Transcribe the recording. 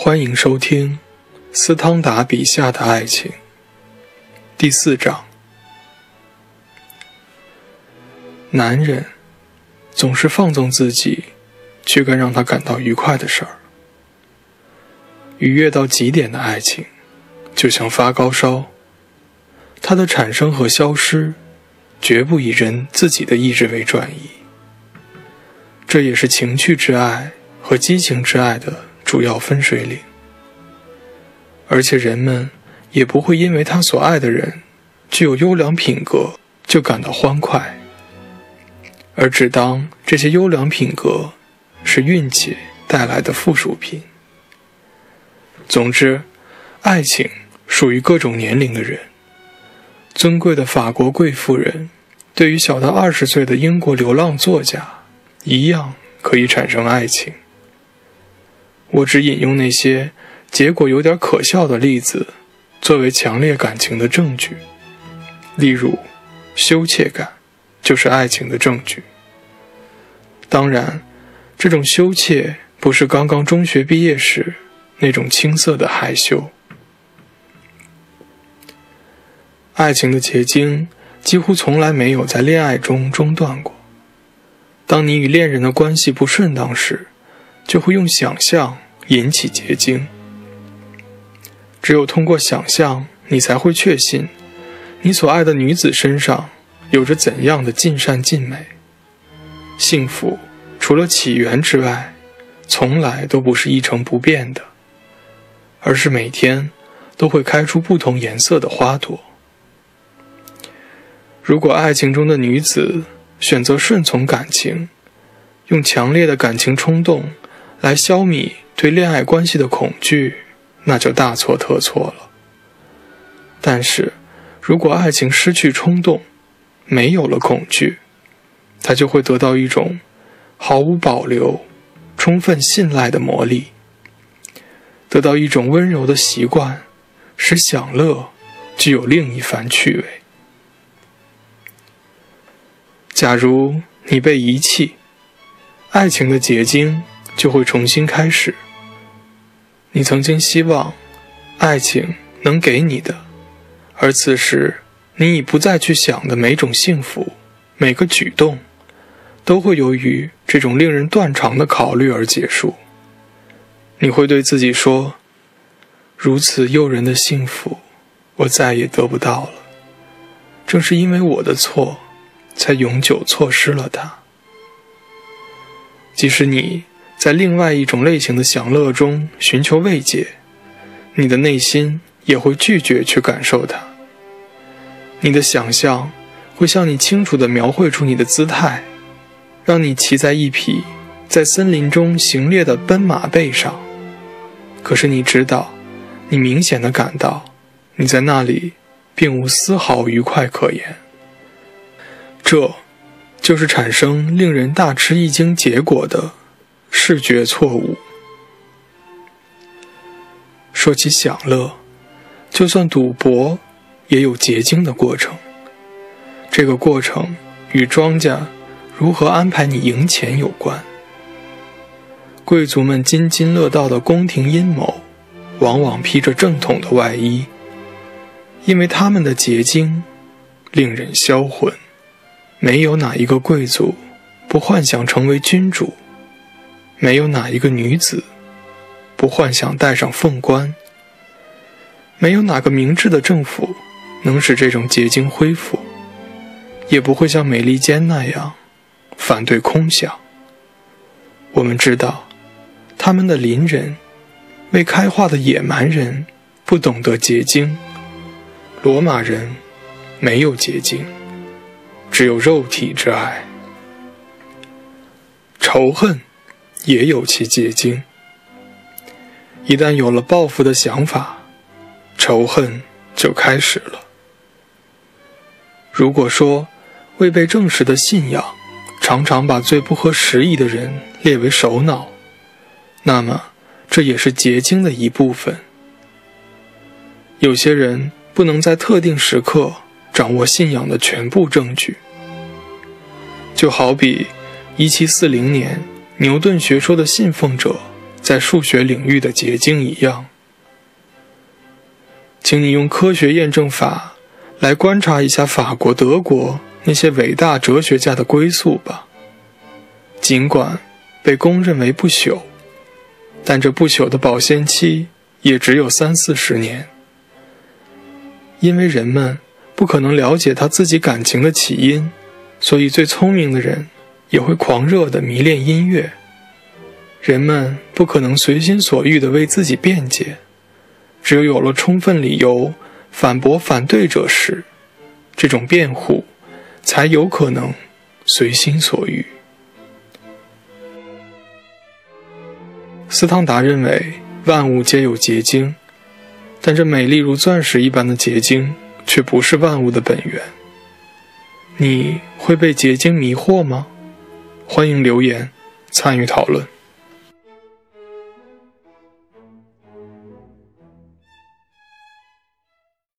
欢迎收听斯汤达笔下的爱情第四章。男人总是放纵自己去干让他感到愉快的事儿，愉悦到极点的爱情，就像发高烧，它的产生和消失，绝不以人自己的意志为转移。这也是情趣之爱和激情之爱的。主要分水岭，而且人们也不会因为他所爱的人具有优良品格就感到欢快，而只当这些优良品格是运气带来的附属品。总之，爱情属于各种年龄的人。尊贵的法国贵妇人对于小到二十岁的英国流浪作家一样可以产生爱情。我只引用那些结果有点可笑的例子，作为强烈感情的证据。例如，羞怯感就是爱情的证据。当然，这种羞怯不是刚刚中学毕业时那种青涩的害羞。爱情的结晶几乎从来没有在恋爱中中断过。当你与恋人的关系不顺当时，就会用想象引起结晶。只有通过想象，你才会确信，你所爱的女子身上有着怎样的尽善尽美。幸福除了起源之外，从来都不是一成不变的，而是每天都会开出不同颜色的花朵。如果爱情中的女子选择顺从感情，用强烈的感情冲动。来消弭对恋爱关系的恐惧，那就大错特错了。但是，如果爱情失去冲动，没有了恐惧，它就会得到一种毫无保留、充分信赖的魔力，得到一种温柔的习惯，使享乐具有另一番趣味。假如你被遗弃，爱情的结晶。就会重新开始。你曾经希望爱情能给你的，而此时你已不再去想的每种幸福，每个举动，都会由于这种令人断肠的考虑而结束。你会对自己说：“如此诱人的幸福，我再也得不到了。正是因为我的错，才永久错失了它。”即使你。在另外一种类型的享乐中寻求慰藉，你的内心也会拒绝去感受它。你的想象会向你清楚地描绘出你的姿态，让你骑在一匹在森林中行猎的奔马背上。可是你知道，你明显地感到，你在那里并无丝毫愉快可言。这，就是产生令人大吃一惊结果的。视觉错误。说起享乐，就算赌博，也有结晶的过程。这个过程与庄家如何安排你赢钱有关。贵族们津津乐道的宫廷阴谋，往往披着正统的外衣，因为他们的结晶令人销魂。没有哪一个贵族不幻想成为君主。没有哪一个女子不幻想戴上凤冠，没有哪个明智的政府能使这种结晶恢复，也不会像美利坚那样反对空想。我们知道，他们的邻人，未开化的野蛮人，不懂得结晶。罗马人没有结晶，只有肉体之爱，仇恨。也有其结晶。一旦有了报复的想法，仇恨就开始了。如果说未被证实的信仰常常把最不合时宜的人列为首脑，那么这也是结晶的一部分。有些人不能在特定时刻掌握信仰的全部证据，就好比1740年。牛顿学说的信奉者在数学领域的结晶一样。请你用科学验证法来观察一下法国、德国那些伟大哲学家的归宿吧。尽管被公认为不朽，但这不朽的保鲜期也只有三四十年，因为人们不可能了解他自己感情的起因，所以最聪明的人也会狂热的迷恋音乐。人们不可能随心所欲的为自己辩解。只有有了充分理由反驳反对者时，这种辩护才有可能随心所欲。斯汤达认为万物皆有结晶，但这美丽如钻石一般的结晶却不是万物的本源。你会被结晶迷惑吗？欢迎留言参与讨论。